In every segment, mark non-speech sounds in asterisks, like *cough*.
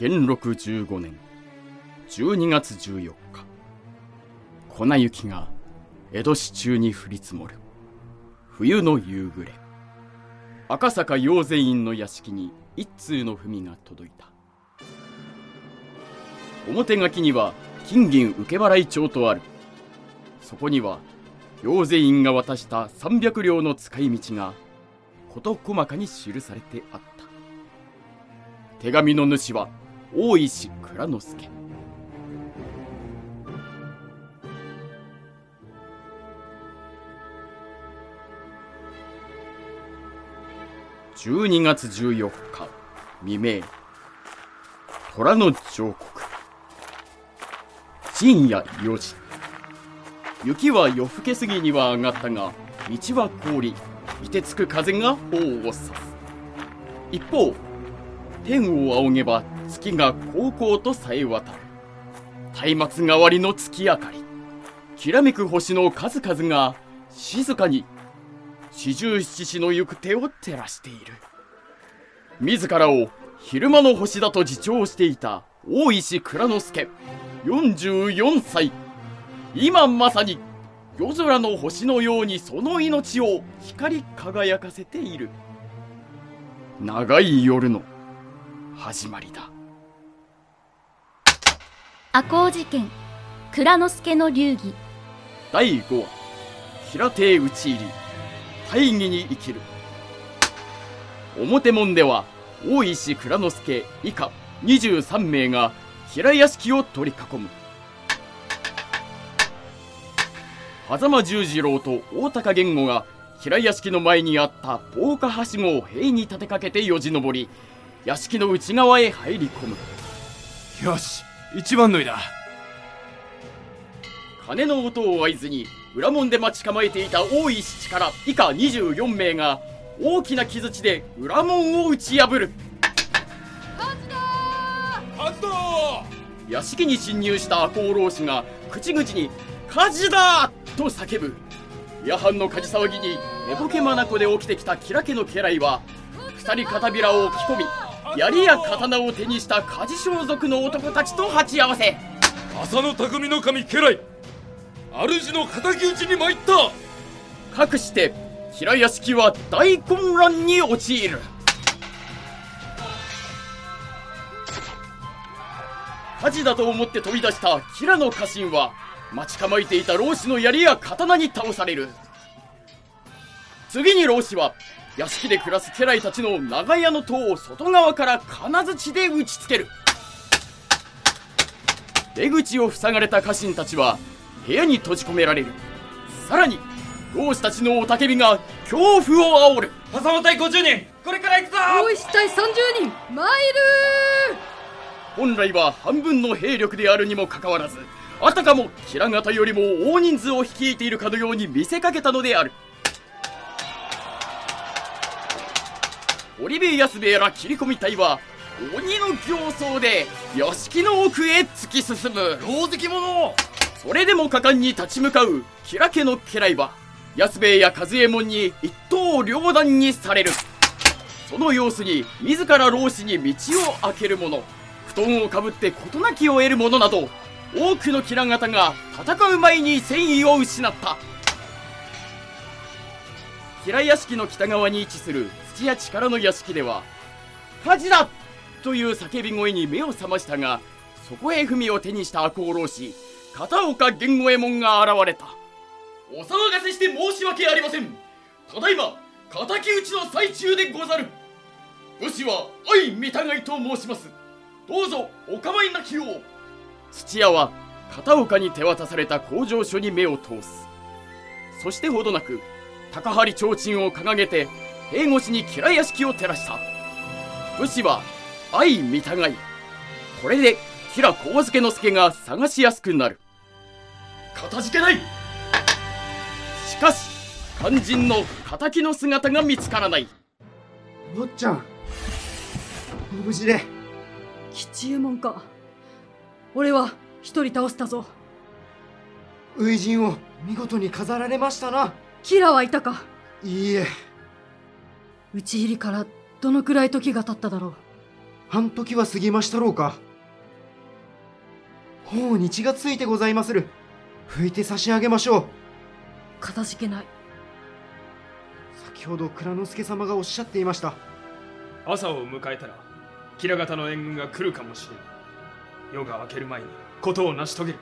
元禄15年12月14日。粉雪が江戸市中に降り積もる。冬の夕暮れ。赤坂養善院の屋敷に一通の文が届いた。表書きには金銀受け払い帳とある。そこには養善院が渡した300両の使い道が事細かに記されてあった。手紙の主は大石蔵之助。12月14日未明虎の彫刻深夜4時。雪は夜更け過ぎには上がったが道は凍り凍てつく風が頬を刺す。一方天を仰げば月が高々とさえ渡る。松明代わりの月明かり。きらめく星の数々が静かに。四十七士の行く手を照らしている。自らを昼間の星だと自重していた大石蔵之介。44歳。今まさに夜空の星のようにその命を光り輝かせている。長い夜の始まりだ。赤穂事件蔵之介の流儀。第5話平手討ち入り大義に生きる。表門では大石蔵之介以下23名が平屋敷を取り囲む。狭間十次郎と大高源吾が平屋敷の前にあった防火はしごを塀に立てかけてよじ登り屋敷の内側へ入り込む。よし一番乗りだ。鐘の音を合図に裏門で待ち構えていた大石力以下24名が大きな木槌で裏門を打ち破る。屋敷に侵入した赤穂浪士が口々に「火事だ!」と叫ぶ。夜半の火事騒ぎに寝ぼけ眼で起きてきたキラ家の家来は二人片びらを着込み槍や刀を手にした火事装束の男たちと鉢合わせ。浅野匠の神家来。主の敵討ちに参った。かくして平屋敷は大混乱に陥る。火事だと思って飛び出した平野家臣は待ち構えていた老子の槍や刀に倒される。次に老子は屋敷で暮らす家来たちの長屋の塔を外側から金槌で打ちつける。出口を塞がれた家臣たちは部屋に閉じ込められる。さらに老子たちの雄たけびが恐怖を煽る。挟ま隊50人これから行くぞ！大石隊30人参る本来は半分の兵力であるにもかかわらずあたかも平方よりも大人数を率いているかのように見せかけたのである織部安兵衛ら切り込み隊は鬼の形相で屋敷の奥へ突き進む。大関者それでも果敢に立ち向かう吉良家の家来は安兵衛や和右衛門に一刀両断にされる。その様子に自ら老子に道を開ける者布団をかぶって事なきを得る者など多くの吉良方が戦う前に戦意を失った。平屋敷の北側に位置する土屋力の屋敷では火事だという叫び声に目を覚ましたがそこへ文を手にした赤穂浪士片岡源五右衛門が現れた。お騒がせして申し訳ありません。ただいま敵討ちの最中でござる。武士は相見たがいと申します。どうぞお構いなきよう。土屋は片岡に手渡された工場所に目を通す。そしてほどなく高張提灯を掲げて塀越しに吉良屋敷を照らした。武士は相見たがいこれで吉良幸助之助が探しやすくなる。かたじけない！しかし肝心の敵の姿が見つからない。よっちゃんご無事で。吉右衛門か。俺は一人倒したぞ。初陣を見事に飾られましたな。キラはいたか。いいえ討ち入りからどのくらい時が経っただろう？半時は過ぎましたろうか。ほうに血がついてございまする。拭いて差し上げましょう。かたじけない。先ほど蔵之介様がおっしゃっていました。朝を迎えたら吉良方の援軍が来るかもしれん。夜が明ける前に事を成し遂げる。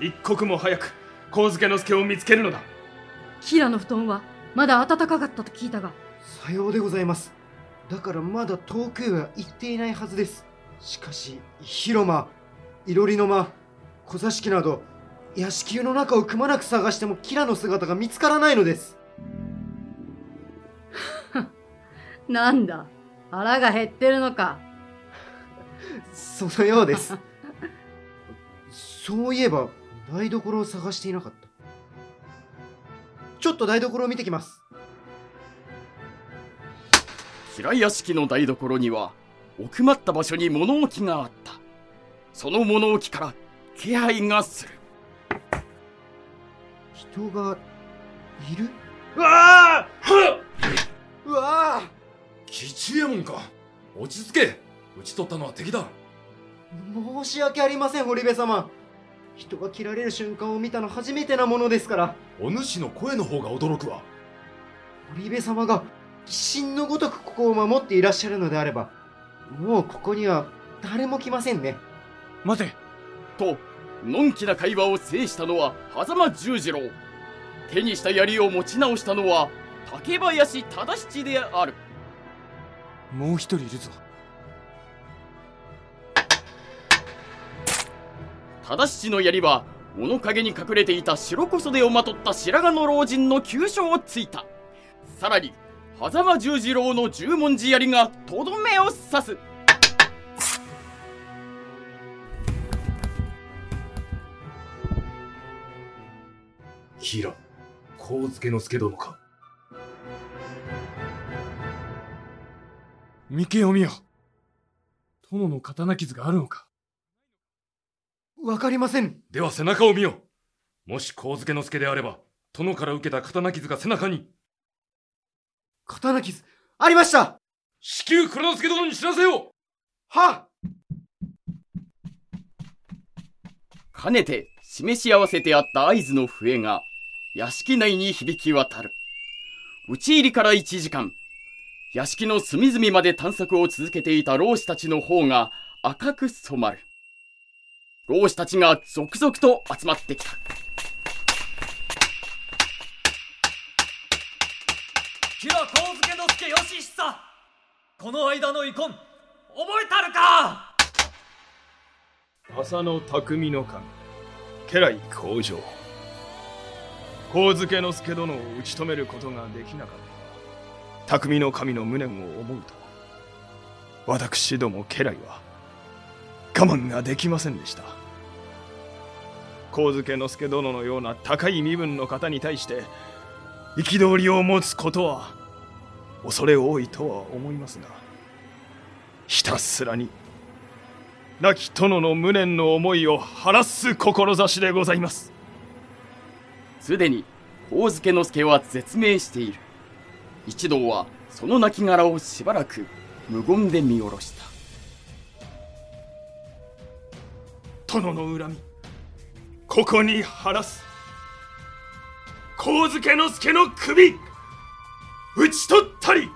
一刻も早く神助之助を見つけるのだ。キラの布団はまだ暖かかったと聞いたがさようでございます。だからまだ遠くへは行っていないはずです。しかし広間いろりの間小座敷など屋敷湯の中をくまなく探してもキラの姿が見つからないのです。*laughs* なんだ腹が減ってるのか。そのようです。そういえば台所を探していなかった。ちょっと台所を見てきます平屋敷の台所には奥まった場所に物置があった。その物置から気配がする。人がいる？うわあうわあ吉右衛門か。落ち着け。討ち取ったのは敵だ。申し訳ありません堀部様。人が切られる瞬間を見たの初めてなものですから。お主の声の方が驚くわ。堀部様が鬼神のごとくここを守っていらっしゃるのであればもうここには誰も来ませんね。待て。とのんきな会話を制したのは狭間十次郎。手にした槍を持ち直したのは竹林忠七である。もう一人いるぞ。忠七の槍は物陰に隠れていた白小袖をまとった白髪の老人の急所をついた。さらに狭間十次郎の十文字槍がとどめを刺す。キラ神助之助殿か。見けを見よ。殿の刀傷があるのか。わかりません。では背中を見よ。もし神助之助であれば殿から受けた刀傷が背中に刀傷。ありました。至急蔵之助殿に知らせよはかねて示し合わせてあった合図の笛が屋敷内に響き渡る。討ち入りから1時間。屋敷の隅々まで探索を続けていた老師たちの方が赤く染まる。老師たちが続々と集まってきたキラ光介之助義久この間の遺恨覚えたるか？浅野匠の神家来工場神助之助殿を打ち止めることができなかった。匠の神の無念を思うと私ども家来は我慢ができませんでした。神助之助殿のような高い身分の方に対して憤りを持つことは恐れ多いとは思いますがひたすらに亡き殿の無念の思いを晴らす志でございます。すでに大助之助は絶命している。一同はその亡骸をしばらく無言で見下ろした。殿の恨みここに晴らす神助之助の首討ち取ったり。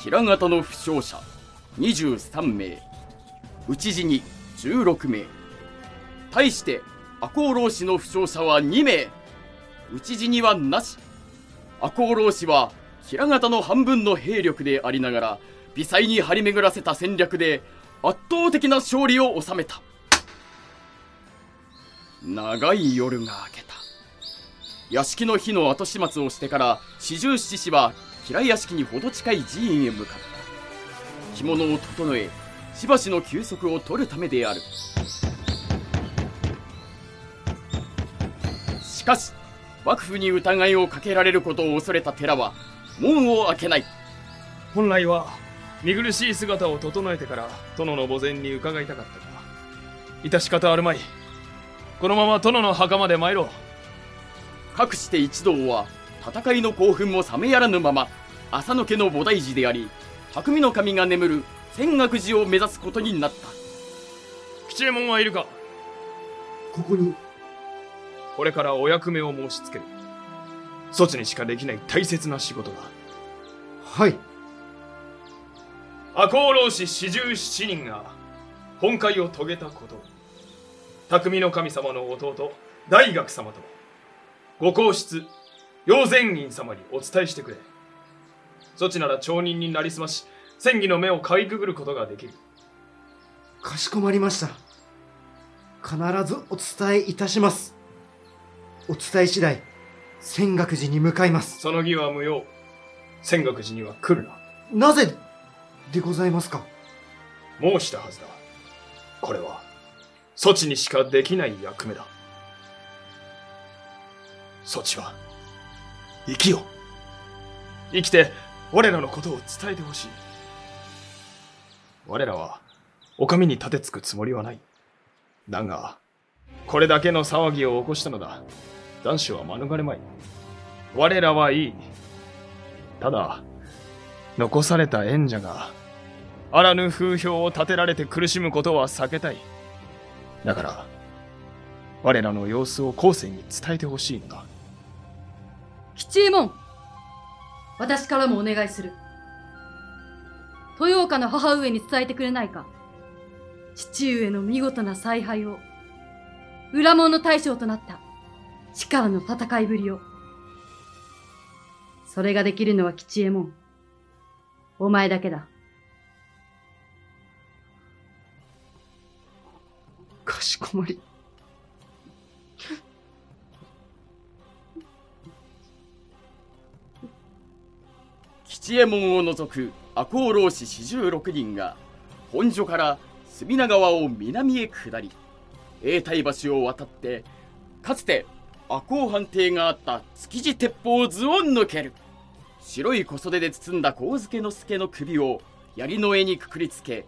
平方の負傷者23名。討ち死に16名。対して赤穂浪士の負傷者は2名。討ち死にはなし。赤穂浪士は平方の半分の兵力でありながら微細に張り巡らせた戦略で圧倒的な勝利を収めた。長い夜が明けた。屋敷の火の後始末をしてから四十七士は平屋敷にほど近い寺院へ向かった。着物を整えしばしの休息を取るためである。しかし幕府に疑いをかけられることを恐れた寺は門を開けない。本来は見苦しい姿を整えてから殿の墓前に伺いたかったが致し方あるまい。このまま殿の墓まで参ろう。かくして一同は戦いの興奮も冷めやらぬまま浅野家の菩提寺であり匠の神が眠る泉岳寺を目指すことになった。吉右衛門はいるか？ここに。これからお役目を申し付ける。そちにしかできない大切な仕事だはい赤穂浪士四十七人が本会を遂げたこと匠の神様の弟大学様とご皇室陽善院様にお伝えしてくれ。そちなら町人になりすまし戦議の目をかいくぐることができる。かしこまりました。必ずお伝えいたします。お伝え次第泉岳寺に向かいます。その儀は無用。泉岳寺には来るな。なぜでございますか？申したはずだ。これはそちにしかできない役目だ。そちは生きよ。生きて我らのことを伝えてほしい。我らはお上に立てつくつもりはない。だがこれだけの騒ぎを起こしたのだ。男子は免れまい。我らはいい。ただ残された縁者があらぬ風評を立てられて苦しむことは避けたい。だから我らの様子を後世に伝えてほしいのだ。吉右衛門私からもお願いする。豊岡の母上に伝えてくれないか。父上の見事な采配を裏門の大将となった力の戦いぶりを。それができるのは吉右衛門。お前だけだ。かしこまり。吉右衛門を除く赤穂浪士四十六人が本所から隅田川を南へ下り永代橋を渡ってかつて赤穂藩邸があった築地鉄砲図を抜ける。白い小袖で包んだ神助之助の首を槍の柄にくくりつけ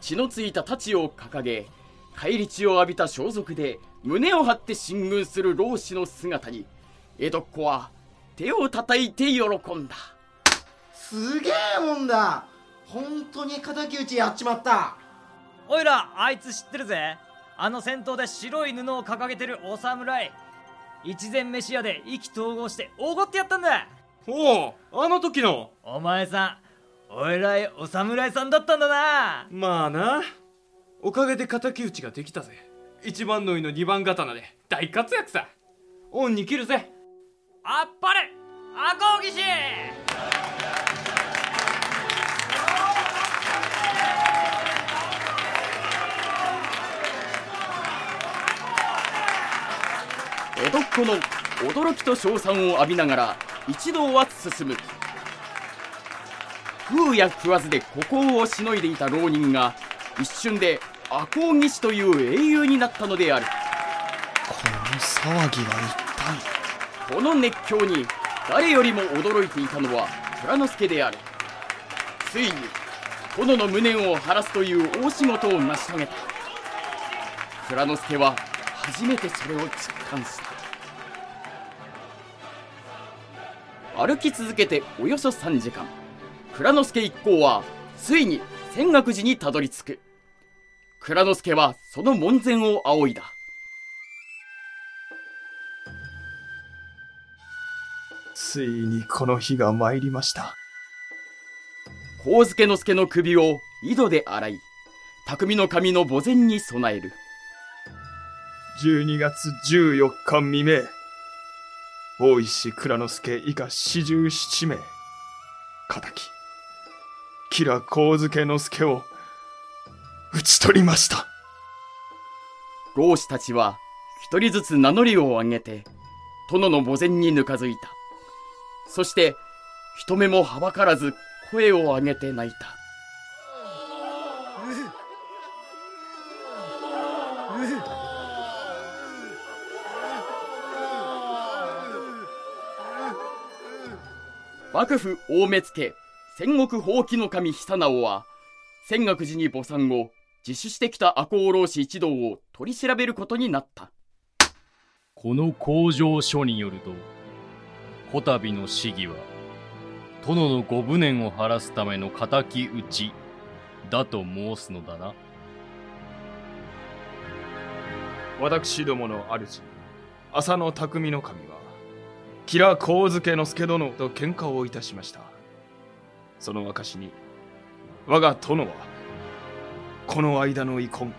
血のついた太刀を掲げ返り血を浴びた装束で胸を張って進軍する老子の姿に江戸っ子は手を叩いて喜んだ。すげえもんだ。本当に敵討ちやっちまった。おいらあいつ知ってるぜ。あの戦闘で白い布を掲げてるお侍。一前飯屋で意気投合しておごってやったんだおおあの時の。お前さんお偉いお侍さんだったんだな。まあな。おかげで敵討ちができたぜ。一番乗りの二番刀で。大活躍さ。恩に切るぜ。あっぱれ。赤穂義士江戸っ子の驚きと称賛を浴びながら一同は進む。食うや食わずで孤高をしのいでいた浪人が一瞬で赤穂義士という英雄になったのである。この騒ぎは一体？この熱狂に誰よりも驚いていたのは蔵之介である。ついに殿の無念を晴らすという大仕事を成し遂げた。蔵之介は初めてそれを実感した歩き続けておよそ3時間。蔵之介一行はついに泉岳寺にたどり着く。蔵之介はその門前を仰いだ。ついにこの日が参りました。神助之助の首を井戸で洗い匠の神の墓前に備える。12月14日未明大石蔵之介以下四十七名敵。吉良上野之助を討ち取りました。老子たちは一人ずつ名乗りを上げて殿の墓前にぬかづいた。そして人目もはばからず声を上げて泣いた。幕府大目付戦国法紀の神久直は泉岳寺に墓参後自首してきた赤穂浪士一同を取り調べることになったこの工場書によると、こたびの市議は、殿のご無念を晴らすための敵討ちだと申すのだな。私どもの主浅野匠の神は吉良上野之助殿と喧嘩をいたしました。その証に我が殿はこの間の遺恨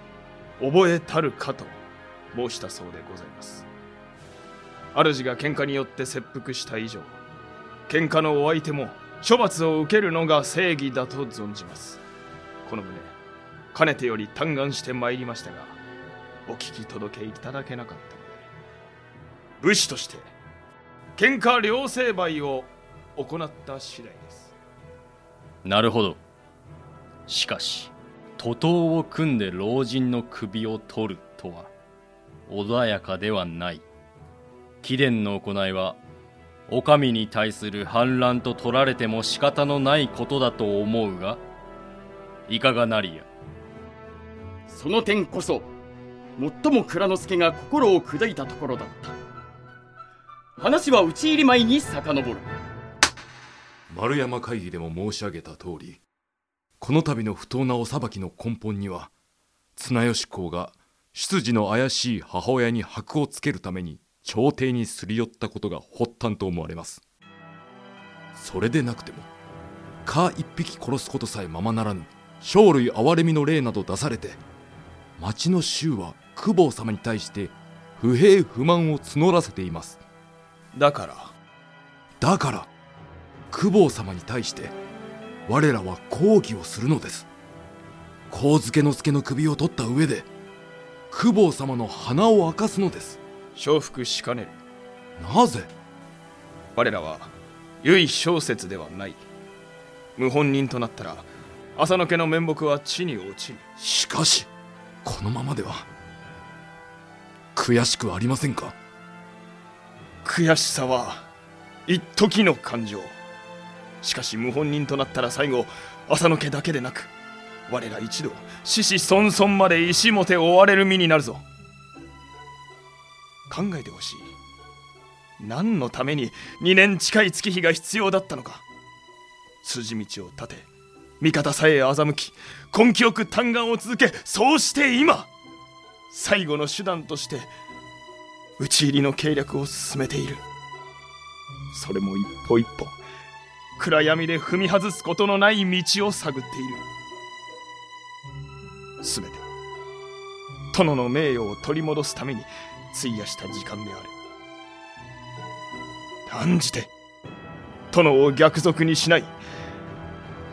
覚えたるかと申したそうでございます。主が喧嘩によって切腹した以上喧嘩のお相手も処罰を受けるのが正義だと存じます。この旨かねてより嘆願してまいりましたがお聞き届けいただけなかったので武士として喧嘩両成敗を行った次第ですなるほど。しかし、徒党を組んで老人の首を取るとは、穏やかではない。貴殿の行いは、お上に対する反乱と取られても仕方のないことだと思うが、いかがなりや。その点こそ最も蔵之介が心を砕いたところだった話は討ち入り前に遡る。丸山会議でも申し上げた通りこの度の不当なお裁きの根本には綱吉公が出自の怪しい母親に箔をつけるために朝廷にすり寄ったことが発端と思われます。それでなくても蚊一匹殺すことさえままならぬ生類憐れみの例など出されて町の衆は公方様に対して不平不満を募らせています。だから。だから公方様に対して我らは抗議をするのです。上野之助の首を取った上で公方様の鼻を明かすのです。承服しかねる。なぜ？我らは唯小説ではない。謀反人となったら浅野家の面目は地に落ちる。しかしこのままでは悔しくはありませんか？悔しさは一時の感情。しかし謀反人となったら最後浅野家だけでなく我ら一同死死孫孫まで石もて追われる身になるぞ。考えてほしい。何のために2年近い月日が必要だったのか。筋道を立て味方さえ欺き根気よく嘆願を続けそうして今最後の手段として討ち入りの計略を進めている。それも一歩一歩暗闇で踏み外すことのない道を探っている。全て殿の名誉を取り戻すために費やした時間である。断じて殿を逆賊にしない。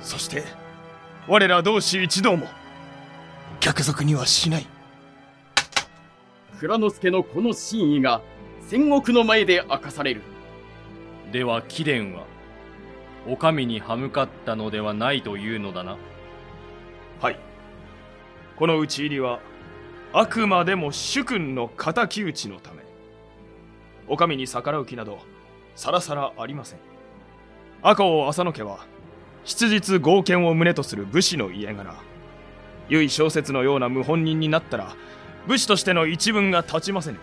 そして我ら同志一同も逆賊にはしない。蔵之介のこの真意が戦国の前で明かされる。では貴殿は、お上に歯向かったのではないというのだな。はい。この討ち入りはあくまでも主君の敵討ちのため。お上に逆らう気などさらさらありません。赤尾浅野家は質実剛健を旨とする武士の家柄。唯小説のような謀反人になったら武士としての一文が立ちませぬ。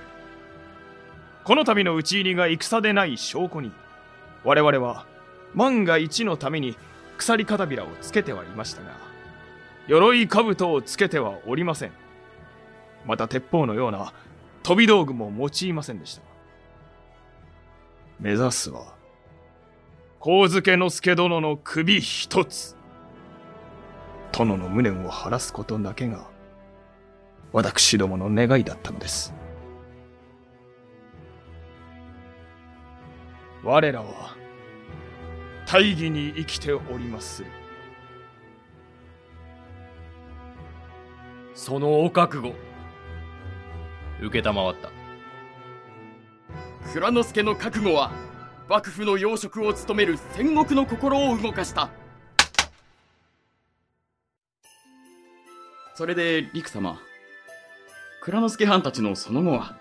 この度の討ち入りが戦でない証拠に我々は万が一のために鎖片びらをつけてはいましたが鎧兜をつけてはおりません。また鉄砲のような飛び道具も用いませんでした。目指すは上野之助殿の首一つ。殿の無念を晴らすことだけが私どもの願いだったのです。我らは大義に生きております。るそのお覚悟、受った。蔵之介の覚悟は幕府の要職を務める戦国の心を動かした。それで陸様蔵之介藩たちのその後は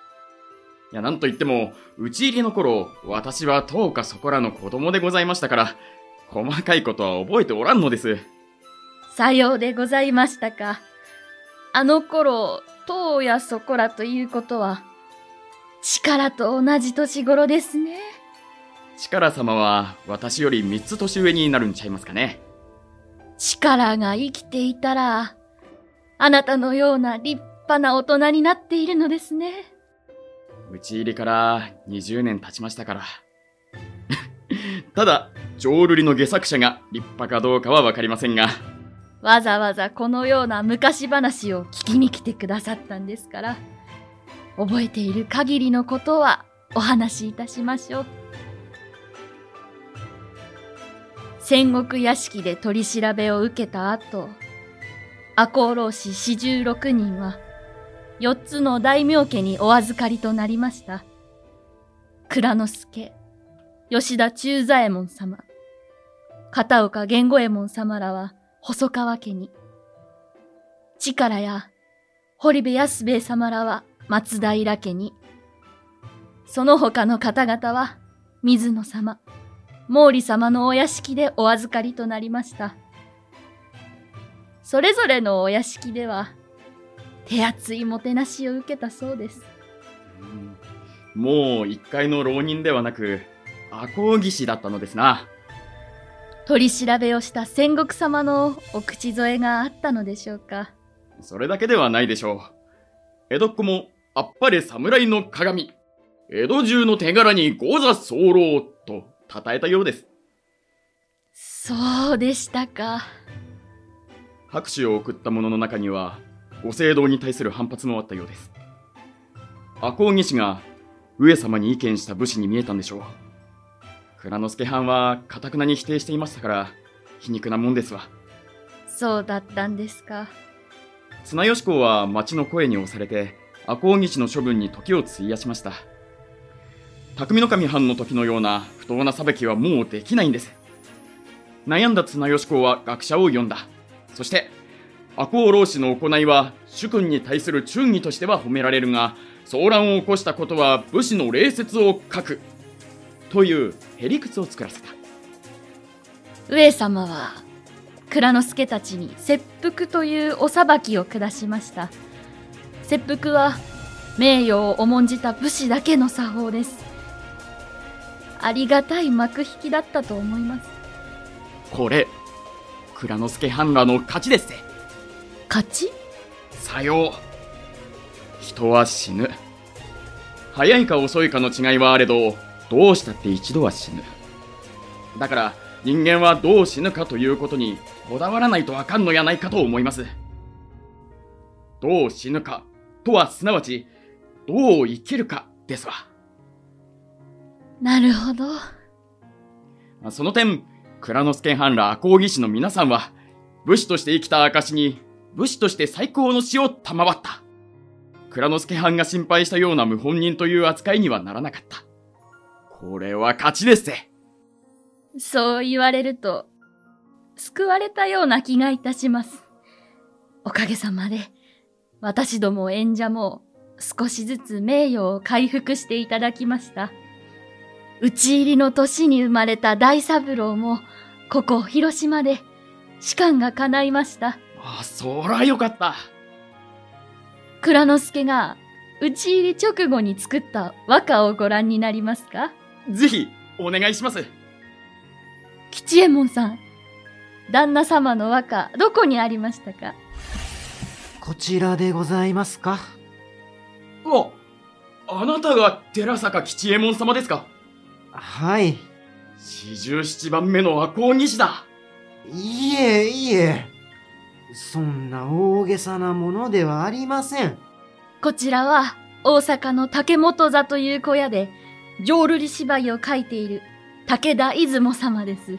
いやなんといっても討ち入りの頃私は当かそこらの子供でございましたから細かいことは覚えておらんのですさようでございましたか。あの頃、当やそこらということは、力と同じ年頃ですね。力様は私より3つ年上になるんちゃいますかね。力が生きていたら、あなたのような立派な大人になっているのですね。打ち入りから20年経ちましたから。*laughs* ただ、浄瑠璃の下作者が立派かどうかはわかりませんが。わざわざこのような昔話を聞きに来てくださったんですから、覚えている限りのことはお話しいたしましょう。戦国屋敷で取り調べを受けた後、赤穂浪士四十六人は、四つの大名家にお預かりとなりました。蔵之助、吉田中左衛門様、片岡源五右衛門様らは細川家に、力や堀部安兵衛様らは松平家に、その他の方々は水野様、毛利様のお屋敷でお預かりとなりました。それぞれのお屋敷では、手厚いもてなしを受けたそうです。もう一階の浪人ではなく、赤穂義士だったのですな。取り調べをした戦国様のお口添えがあったのでしょうか。それだけではないでしょう。江戸っ子もあっぱれ侍の鏡。江戸中の手柄に豪座候と称えたようです。そうでしたか。拍手を送った者の中には、ご聖堂に対する反発もあったようです。赤穂義士が上様に意見した武士に見えたんでしょう。蔵之助藩はかたくなに否定していましたから皮肉なもんですわ。そうだったんですか。綱吉公は町の声に押されて赤穂義士の処分に時を費やしました。匠の神藩の時のような不当な裁きはもうできないんです。悩んだ綱吉公は学者を呼んだ。そして赤穂浪士の行いは主君に対する忠義としては褒められるが騒乱を起こしたことは武士の礼節を書く。というへりくつを作らせた。上様は蔵之助たちに切腹というお裁きを下しました。切腹は名誉を重んじた武士だけの作法です。ありがたい幕引きだったと思います。これ蔵之助藩らの勝ちです勝ち？さよう人は死ぬ早いか遅いかの違いはあれどどうしたって一度は死ぬ。だから人間はどう死ぬかということにこだわらないとあかんのやないかと思います。どう死ぬかとはすなわちどう生きるかですわ。なるほど。その点、蔵之助藩ら赤穂義士の皆さんは武士として生きた証に武士として最高の死を賜った。蔵之助藩が心配したような謀反人という扱いにはならなかった。これは勝ちですぜ。そう言われると、救われたような気がいたします。おかげさまで、私ども演者も少しずつ名誉を回復していただきました。討ち入りの年に生まれた大三郎も、ここ広島で士官が叶いました。あ、そらよかった。蔵之介が討ち入り直後に作った和歌をご覧になりますか？ぜひ、お願いします。吉右衛門さん、旦那様の和歌、どこにありましたか？こちらでございますか？あ、あなたが寺坂吉右衛門様ですか？はい。四十七番目の赤穂西だ。いえいえ、そんな大げさなものではありません。こちらは大阪の竹本座という小屋で浄瑠璃芝居を書いている武田出雲様です。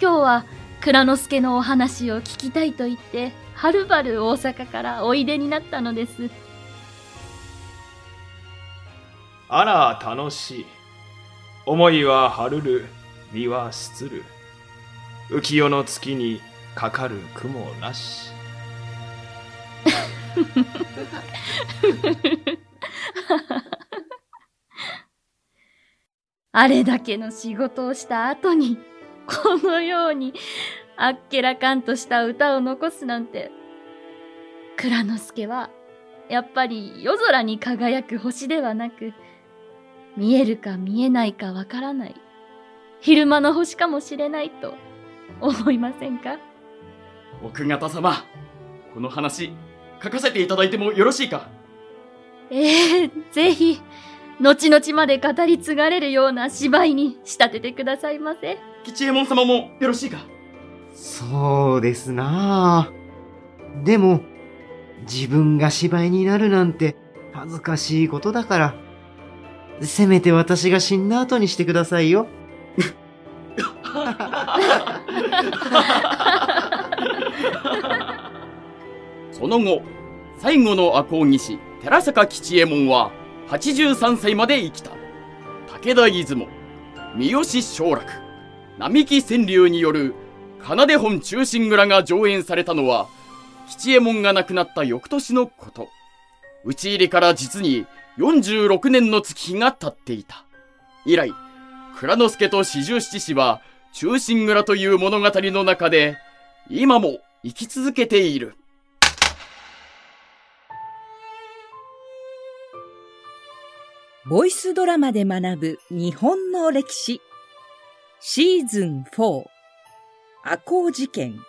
今日は蔵之助のお話を聞きたいと言って、はるばる大阪からおいでになったのです。あら、楽しい。思いははるる、身はすつる。浮世の月にかかる雲なし。*laughs* あれだけの仕事をした後に、このようにあっけらかんとした歌を残すなんて。蔵之介は、やっぱり夜空に輝く星ではなく、見えるか見えないかわからない昼間の星かもしれないと思いませんか？奥方様この話書かせていただいてもよろしいか？ええぜひ後々まで語り継がれるような芝居に仕立ててくださいませ。吉右衛門様もよろしいか？そうですなあ。でも自分が芝居になるなんて恥ずかしいことだからせめて私が死んだ後にしてくださいよ *laughs* *laughs* その後最後の赤穂義士寺坂吉右衛門は83歳まで生きた。武田出雲三好将楽並木川柳による奏で本忠臣蔵が上演されたのは吉右衛門が亡くなった翌年のこと。討ち入りから実に46年の月日が経っていた。以来蔵之介と四十七士は忠臣蔵という物語の中で今も生き続けている。ボイスドラマで学ぶ日本の歴史。シーズン4赤穂事件。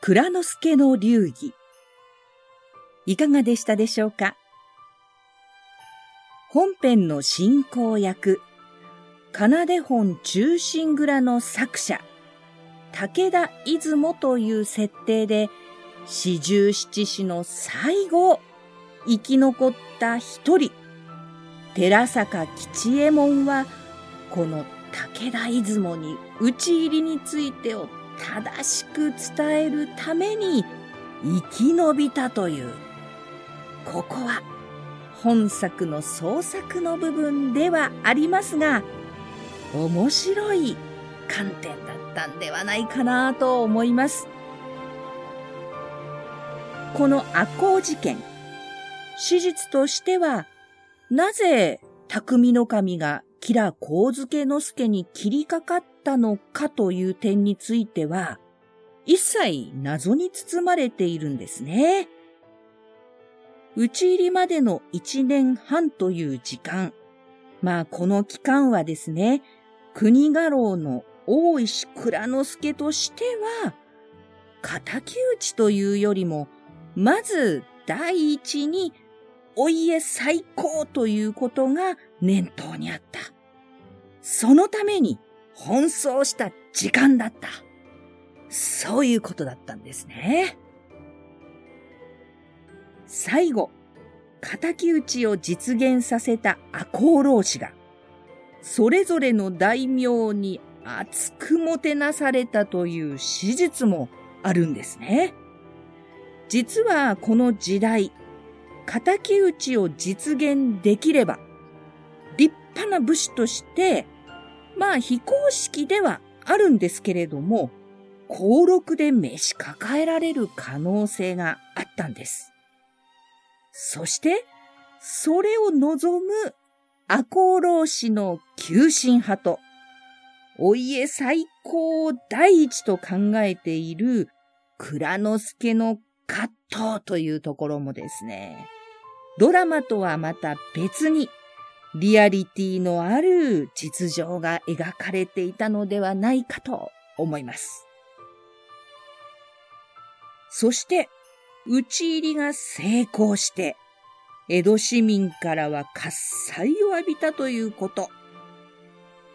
蔵之介の流儀。いかがでしたでしょうか？本編の進行役奏本忠臣蔵の作者武田出雲という設定で四十七士の最後生き残った一人。寺坂吉右衛門はこの武田出雲に討ち入りについてを正しく伝えるために生き延びたという。ここは本作の創作の部分ではありますが面白い観点だったんではないかなと思いますこの赤穂事件史実としてはなぜ匠の神が吉良幸助之助に切りかかったのかという点については、一切謎に包まれているんですね。打ち入りまでの一年半という時間。まあこの期間はですね、国家老の大石蔵之助としては、仇討ちというよりも、まず第一にお家最高ということが念頭にあった。そのために奔走した時間だった。そういうことだったんですね。最後、仇討ちを実現させた赤穂浪士が、それぞれの大名に熱くもてなされたという史実もあるんですね。実はこの時代、仇討ちを実現できれば、立派な武士として、まあ非公式ではあるんですけれども、公禄で召し抱えられる可能性があったんです。そして、それを望む赤穂浪士の急進派と、お家最高第一と考えている蔵之助の葛藤というところもですね、ドラマとはまた別にリアリティのある実情が描かれていたのではないかと思います。そして、討ち入りが成功して、江戸市民からは喝采を浴びたということ。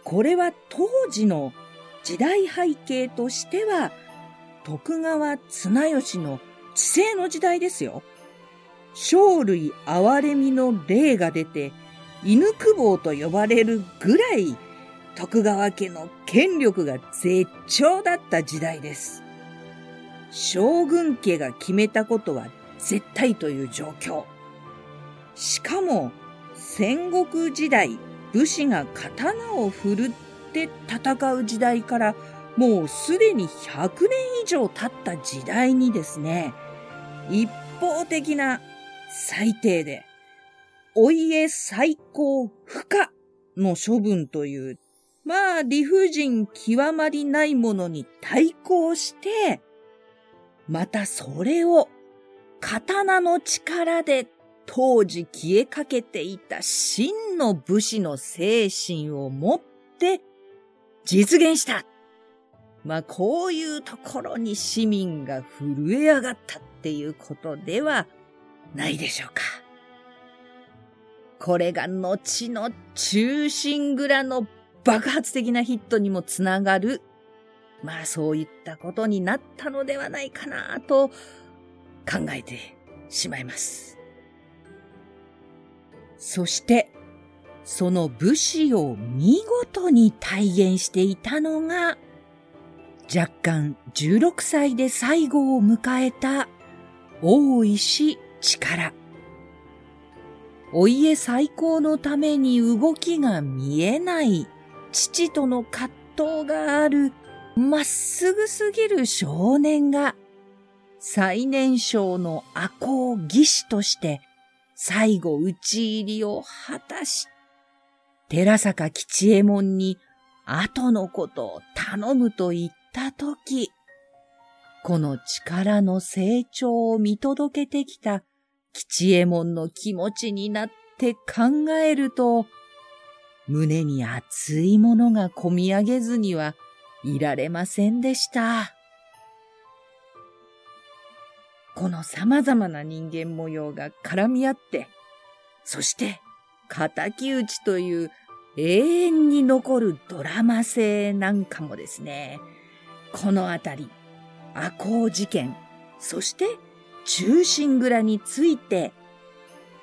これは当時の時代背景としては、徳川綱吉の治世の時代ですよ。生類憐れみの霊が出て、犬久保と呼ばれるぐらい、徳川家の権力が絶頂だった時代です。将軍家が決めたことは絶対という状況。しかも、戦国時代、武士が刀を振るって戦う時代から、もうすでに100年以上経った時代にですね、一方的な最低で、お家最高不可の処分という、まあ理不尽極まりないものに対抗して、またそれを刀の力で当時消えかけていた真の武士の精神を持って実現した。まあ、こういうところに市民が震え上がったっていうことではないでしょうか。これが後の中心蔵の爆発的なヒットにもつながる、まあそういったことになったのではないかなと考えてしまいます。そして、その武士を見事に体現していたのが、若干16歳で最後を迎えた大石力。お家最高のために動きが見えない父との葛藤があるまっすぐすぎる少年が最年少の赤穂義士として最後討ち入りを果たし、寺坂吉右衛門に後のことを頼むと言ったとき、この力の成長を見届けてきた吉右衛門の気持ちになって考えると、胸に熱いものがこみ上げずにはいられませんでした。この様々な人間模様が絡み合って、そして仇討ちという永遠に残るドラマ性なんかもですね、このあたり、赤穂事件、そして中心蔵について、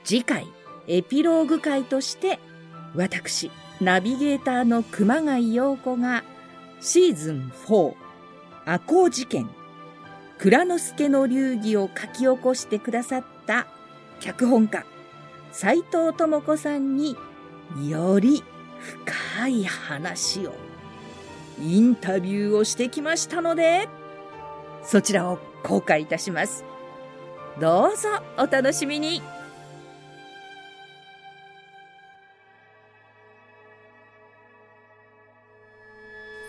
次回エピローグ会として、私、ナビゲーターの熊谷陽子が、シーズン4、赤穂事件、蔵之助の流儀を書き起こしてくださった脚本家、斎藤智子さんにより深い話を、インタビューをしてきましたので、そちらを公開いたします。どうぞお楽しみに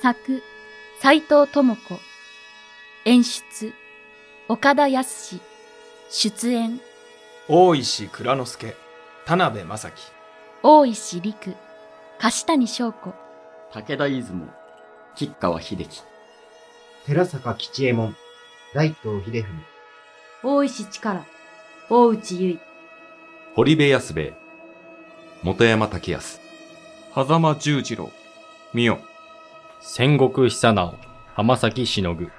作、斎藤智子。演出、岡田康出演、大石蔵之介、田辺正樹。大石陸、柏谷翔子。武田出雲、吉川秀樹。寺坂吉右衛門、大東秀文。大石力、大内結堀部安兵衛、本山竹康。狭間十次郎、美代。戦国久直、浜崎しのぐ。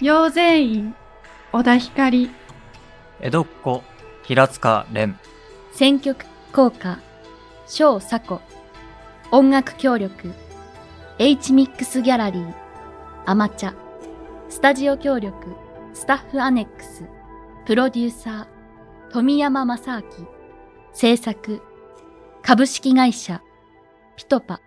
陽全院、小田光。江戸っ子、平塚蓮。選曲効果、小佐子。音楽協力、H ミックスギャラリー、アマチャ。スタジオ協力、スタッフアネックス。プロデューサー、富山正明。制作、株式会社、ピトパ。